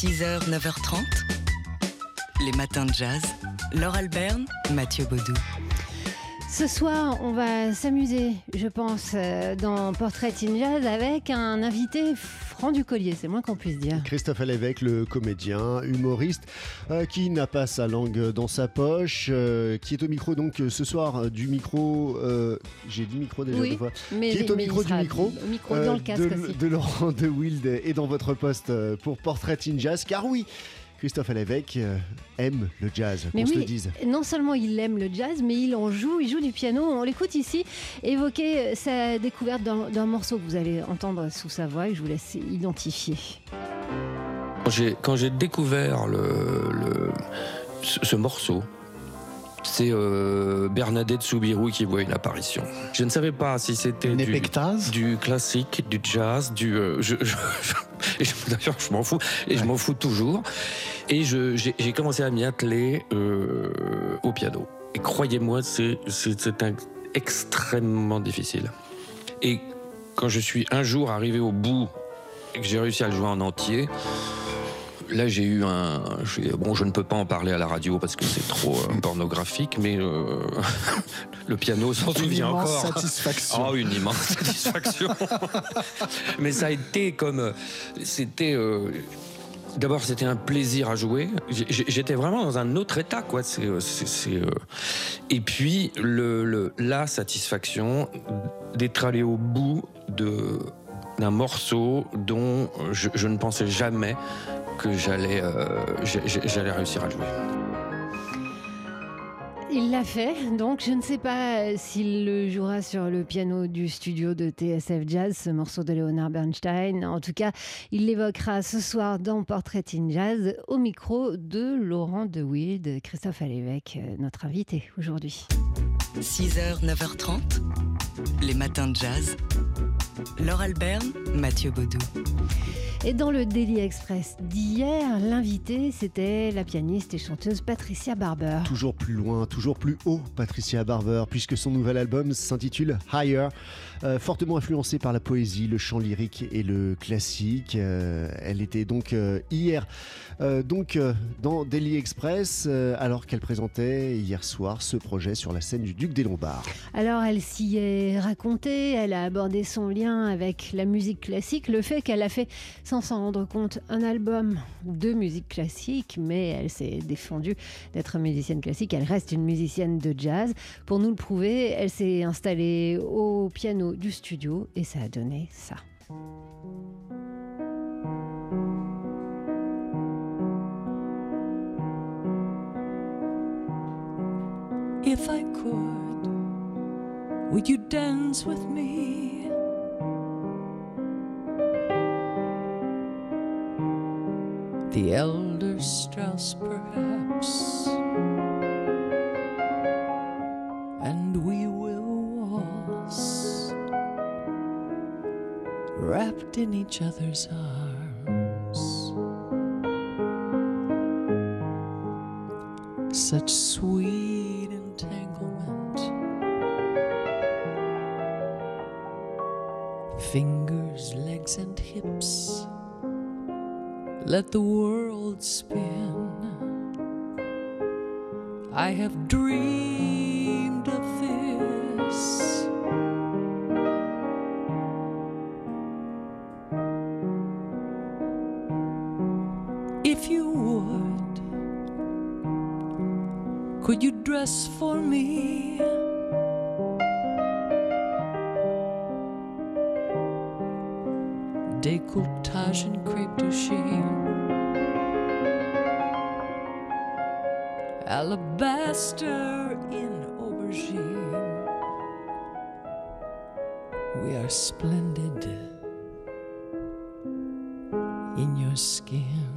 6h, 9h30. Les matins de jazz. Laure Alberne, Mathieu Baudou. Ce soir, on va s'amuser, je pense, euh, dans Portrait in Jazz avec un invité du collier, c'est moins qu'on puisse dire. Christophe Alévèque, le comédien, humoriste, euh, qui n'a pas sa langue dans sa poche, euh, qui est au micro donc ce soir du micro, j'ai dit micro déjà Oui, deux fois, Mais, qui est au mais micro du micro, au micro euh, dans le casque de, aussi. de Laurent de Wild et dans votre poste euh, pour Portrait in Jazz, car oui, Christophe Alévèque euh, aime le jazz, Mais qu'on se oui, le dise. non seulement il aime le jazz, mais il en joue, il joue du piano. On l'écoute ici évoquer euh, sa découverte d'un morceau que vous allez entendre sous sa voix et je vous laisse identifier. Quand j'ai- Quand j'ai découvert le, le- ce, ce morceau, c'est euh, Bernadette Soubirou qui voit une apparition. Je ne savais pas si c'était du, classique, du jazz, du. euh, je, je- je- D'ailleurs, je m'en fous. Et je m'en fous toujours. Et j'ai commencé à m'y atteler euh, au piano. Et croyez-moi, c'est extrêmement difficile. Et quand je suis un jour arrivé au bout et que j'ai réussi à le jouer en entier, là j'ai eu un. Bon, je ne peux pas en parler à la radio parce que c'est trop euh, pornographique, mais euh, le piano s'en Une souvient immense encore. satisfaction. Oh, une immense satisfaction. Mais ça a été comme. euh, C'était. euh, D'abord, c'était un plaisir à jouer. J'étais vraiment dans un autre état, quoi. Euh, Et puis, le, le- la satisfaction d'être allé au bout de, d'un morceau dont je, je ne pensais jamais que j'allais, euh, j'allais réussir à le jouer. Il l'a fait, donc je ne sais pas euh, s'il le jouera sur le piano du studio de TSF Jazz, ce morceau de Leonard Bernstein. En tout cas, il l'évoquera ce soir dans Portrait in Jazz au micro de Laurent De Wild, Christophe Alévèque, euh, notre invité aujourd'hui. 6h, 9h30. Les matins de jazz. Laure Alberne, Mathieu Baudou. Et dans le Daily Express d'hier, l'invité, c'était la pianiste et chanteuse Patricia Barber. Toujours plus loin, toujours plus haut, Patricia Barber, puisque son nouvel album s'intitule Higher, euh, fortement influencé par la poésie, le chant lyrique et le classique. Euh, elle était donc euh, hier donc dans Daily Express, alors qu'elle présentait hier soir ce projet sur la scène du Duc des Lombards. Alors elle s'y est racontée, elle a abordé son lien avec la musique classique, le fait qu'elle a fait, sans s'en rendre compte, un album de musique classique, mais elle s'est défendue d'être musicienne classique, elle reste une musicienne de jazz. Pour nous le prouver, elle s'est installée au piano du studio et ça a donné ça. If I could, would you dance with me? The elder Strauss, perhaps, and we will waltz, wrapped in each other's arms. Such sweet entanglement. Fingers, legs, and hips. Let the world spin. I have dreamed of Décolletage and crepe de chine. Alabaster in aubergine. We are splendid in your skin.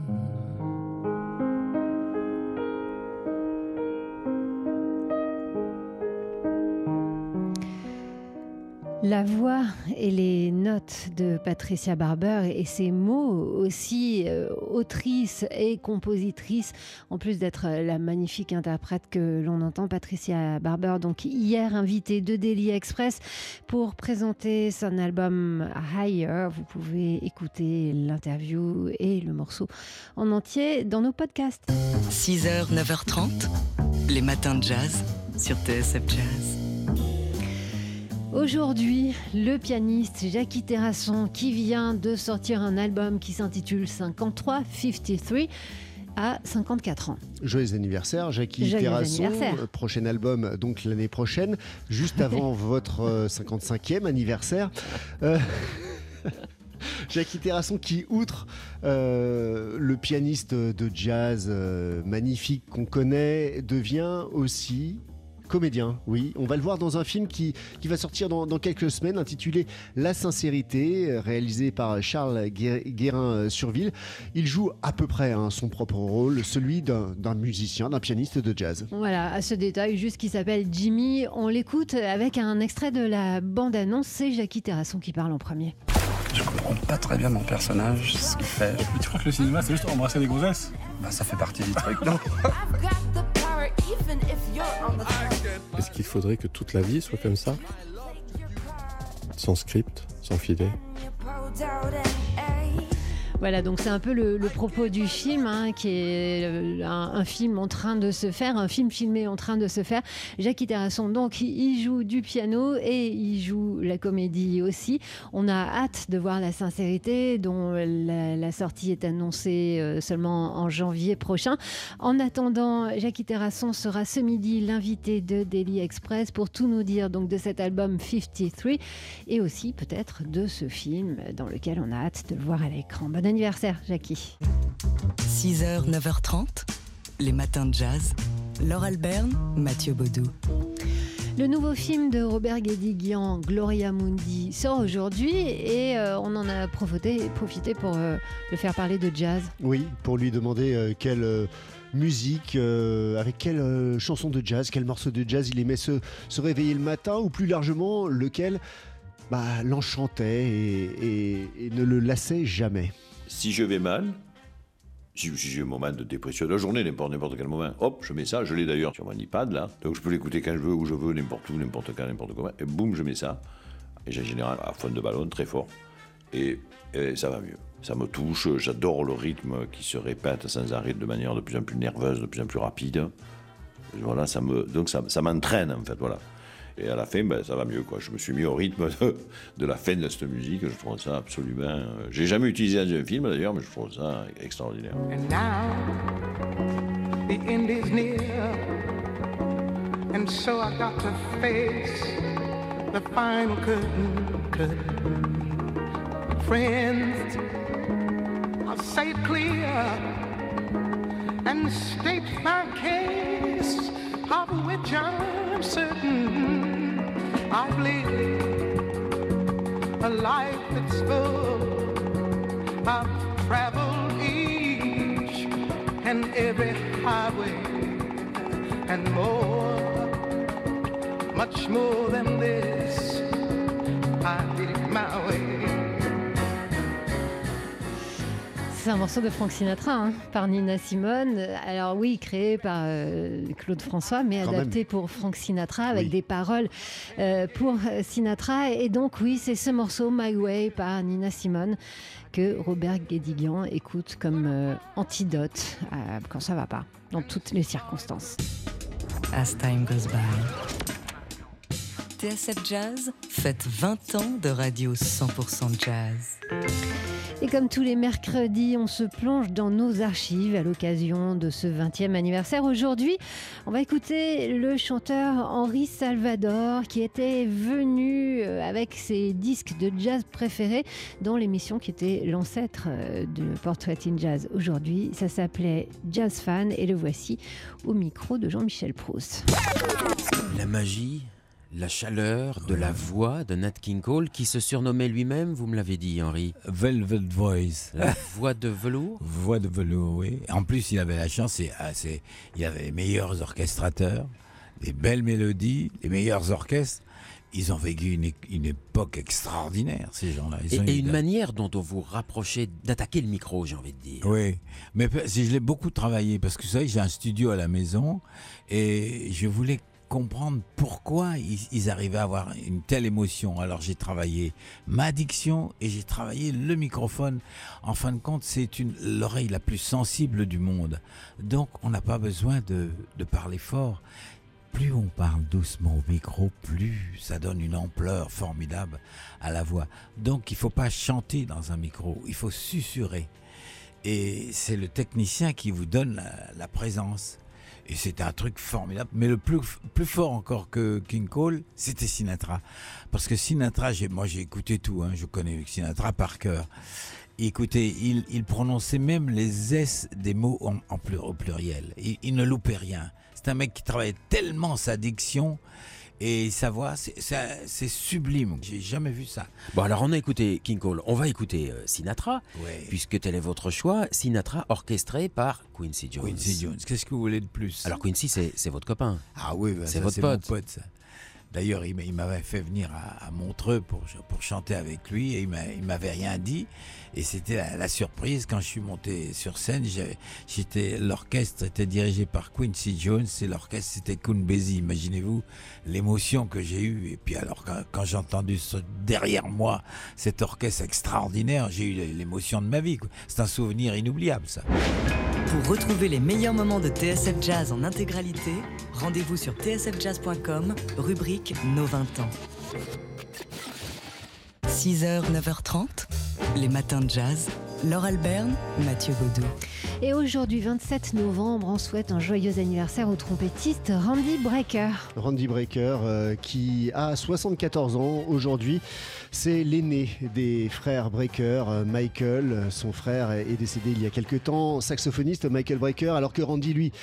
La voix et les notes de Patricia Barber et ses mots aussi euh, autrice et compositrice, en plus d'être la magnifique interprète que l'on entend, Patricia Barber, donc hier invitée de Daily Express pour présenter son album Higher. Vous pouvez écouter l'interview et le morceau en entier dans nos podcasts. 6h, 9h30, les matins de jazz sur TSF Jazz. Aujourd'hui, le pianiste Jackie Terrasson qui vient de sortir un album qui s'intitule 53, 53 à 54 ans. Joyeux anniversaire, Jackie Joyeux Terrasson. anniversaire. Euh, Prochain album, donc l'année prochaine, juste avant votre euh, 55e anniversaire. Euh, Jackie Terrasson qui, outre euh, le pianiste de jazz euh, magnifique qu'on connaît, devient aussi comédien, oui. On va le voir dans un film qui, qui va sortir dans, dans quelques semaines, intitulé La sincérité, euh, réalisé par Charles Gué- Guérin-Surville. Il joue à peu près hein, son propre rôle, celui d'un d'un musicien, d'un pianiste de jazz. Voilà, à ce détail, juste qui s'appelle Jimmy. On l'écoute avec un extrait de la bande-annonce. C'est Jackie Terrasson qui parle en premier. Je comprends pas très bien mon personnage, ce qu'il fait. Mais tu crois que le cinéma, c'est juste embrasser des gonzesses? Bah, ça fait partie du truc, non? Est-ce qu'il faudrait que toute la vie soit comme ça? Sans script, sans filet? Voilà, donc c'est un peu le, propos du film, hein, qui est euh, un, film en train de se faire, un film filmé en train de se faire. Jackie Terrasson, donc, il joue du piano et il joue la comédie aussi. On a hâte de voir la sincérité, dont la, sortie est annoncée euh, seulement en janvier prochain. En attendant, Jackie Terrasson sera ce midi l'invité de Daily Express pour tout nous dire donc de cet album 53 et aussi peut-être de ce film dans lequel on a hâte de le voir à l'écran. Anniversaire, Jackie. 6h, 9h30, les matins de jazz. Laure Alberne, Mathieu Baudou. Le nouveau film de Robert Guédiguian, Gloria Mundi, sort aujourd'hui et euh, on en a profité, profité pour euh, le faire parler de jazz. Oui, pour lui demander euh, quelle euh, musique, euh, avec quelle euh, chanson de jazz, quel morceau de jazz il aimait se, se réveiller le matin, ou plus largement, lequel bah, l'enchantait et, et- et ne le lassait jamais. Si je vais mal, si, j'ai un moment de dépression de la journée, n'importe quel moment, hop, je mets ça, je l'ai d'ailleurs sur mon iPad là, donc je peux l'écouter quand je veux, où je veux, n'importe où, n'importe quand, n'importe comment, et boum, je mets ça, et j'ai général à fond de ballon, très fort, et, et ça va mieux. Ça me touche, j'adore le rythme qui se répète sans arrêt de manière de plus en plus nerveuse, de plus en plus rapide. Voilà, ça me, donc ça, ça m'entraîne en fait, voilà. Et à la fin, ben, ça va mieux quoi. Je me suis mis au rythme de, de la fin de cette musique. Je trouve ça absolument. euh, J'ai jamais utilisé dans un film d'ailleurs, mais je trouve ça extraordinaire. And now the end is near, and so I got to face the final curtain. Friends, I'll say clear and state my case, of which I'm certain. I've lived a life that's full. I've traveled each and every highway and more, much more than this. I did it my way. C'est un morceau de Frank Sinatra hein, par Nina Simone. Alors oui, créé par euh, Claude François, mais Quand adapté pour Frank Sinatra avec Oui. des paroles euh, pour euh, Sinatra. Et donc oui, c'est ce morceau My Way par Nina Simone que Robert Guédiguian écoute comme euh, antidote euh, quand ça va pas, dans toutes les circonstances. As time goes by. TSF Jazz fête 20 ans de radio 100% jazz. Et comme tous les mercredis, on se plonge dans nos archives à l'occasion de ce 20e anniversaire. Aujourd'hui, on va écouter le chanteur Henri Salvador qui était venu euh, avec ses disques de jazz préférés dans l'émission qui était l'ancêtre euh, de Portrait in Jazz. Aujourd'hui, ça s'appelait Jazz Fan et le voici au micro de Jean-Michel Proust. La magie, la chaleur de la voix de Nat King Cole qui se surnommait lui-même, vous me l'avez dit Henri, Velvet Voice. la voix de velours Voix de velours, oui. En plus, il avait la chance, c'est, ah, il y avait les meilleurs orchestrateurs, des belles mélodies, les meilleurs orchestres. ils ont vécu une, une époque extraordinaire, ces gens-là. Et, et une manière dont on vous rapprochez d'attaquer le micro, j'ai envie de dire. Oui, mais je l'ai beaucoup travaillé parce que vous savez, j'ai un studio à la maison et je voulais comprendre pourquoi ils, arrivaient à avoir une telle émotion. Alors j'ai travaillé ma diction et j'ai travaillé le microphone. En fin de compte, c'est une l'oreille la plus sensible du monde. Donc on n'a pas besoin de, de parler fort. Plus on parle doucement au micro, plus ça donne une ampleur formidable à la voix. Donc il faut pas chanter dans un micro, il faut susurrer. Et c'est le technicien qui vous donne la présence. Et c'était un truc formidable. Mais le plus, plus fort encore que King Cole, c'était Sinatra. Parce que Sinatra, moi j'ai écouté tout, hein, je connais Sinatra par cœur. Écoutez, il, il prononçait même les S des mots en, en au pluriel. Il, il ne loupait rien. C'est un mec qui travaillait tellement sa diction et sa voix, c'est- sublime. J'ai jamais vu ça. Bon, alors on a écouté King Cole, on va écouter euh, Sinatra, Ouais. puisque tel est votre choix. Sinatra orchestré par Quincy Jones. Quincy Jones, qu'est-ce que vous voulez de plus? Alors Quincy, c'est votre copain. Ah oui, bah, C'est votre mon pote. pote. ça. D'ailleurs, il m'a- il m'avait fait venir à, Montreux pour, pour chanter avec lui et il m'a- il m'avait rien dit. Et c'était la, la surprise quand je suis monté sur scène. J'étais, l'orchestre était dirigé par Quincy Jones et l'orchestre c'était Basie. Imaginez-vous l'émotion que j'ai eue. Et puis alors quand, quand j'ai entendu ce- derrière moi cet orchestre extraordinaire, j'ai eu l'émotion de ma vie. C'est un souvenir inoubliable ça. Pour retrouver les meilleurs moments de TSF Jazz en intégralité, rendez-vous sur tsfjazz.com, rubrique Nos 20 ans. 6h, 9h30, les matins de jazz. Laure Alberne, Mathieu Baudou. Et aujourd'hui, 27 novembre, on souhaite un joyeux anniversaire au trompettiste Randy Brecker. Randy Brecker, euh, qui a 74 ans aujourd'hui. C'est l'aîné des frères Brecker, euh, Michael. Euh, Son frère est est décédé il y a quelques temps, saxophoniste Michael Brecker, alors que Randy, lui,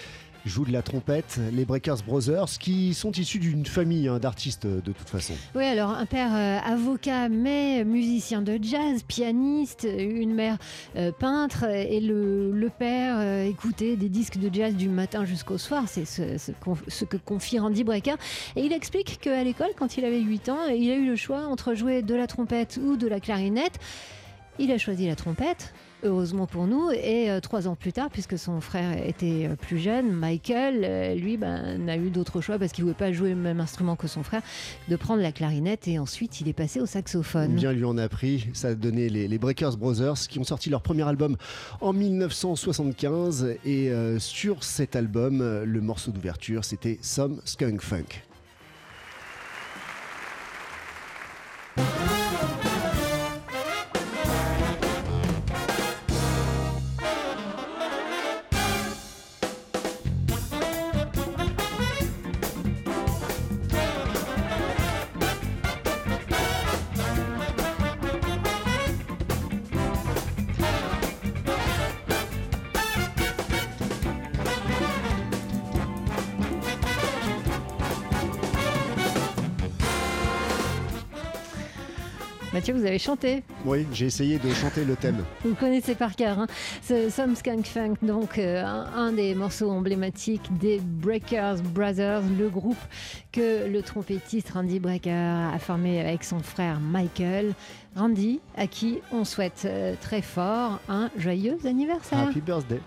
joue de la trompette. Les Breckers Brothers, qui sont issus d'une famille hein, d'artistes euh, de toute façon. Oui, alors un père euh, avocat, mais musicien de jazz, pianiste, une mère euh, peintre, et le, père écoutait des disques de jazz du matin jusqu'au soir. C'est ce que confie Randy Brecker. Et il explique qu'à l'école, quand il avait 8 ans, il a eu le choix entre jouer de la trompette ou de la clarinette. Il a choisi la trompette. Heureusement pour nous, et euh, trois ans plus tard, puisque son frère était euh, plus jeune, Michael, euh, lui, ben, n'a eu d'autre choix parce qu'il ne pouvait pas jouer le même instrument que son frère, de prendre la clarinette et ensuite il est passé au saxophone. Bien lui en a pris. Ça a donné les, Breckers Brothers qui ont sorti leur premier album en 1975. Et sur cet album, le morceau d'ouverture, c'était Some Skunk Funk. Mathieu, vous avez chanté, Oui, j'ai essayé de chanter le thème. vous le connaissez par cœur. Hein Ce Some Skunk Funk, donc euh, un, un des morceaux emblématiques des Breakers Brothers, le groupe que le trompettiste Randy Brecker a formé avec son frère Michael. Randy, à qui on souhaite euh, très fort un joyeux anniversaire. Happy birthday.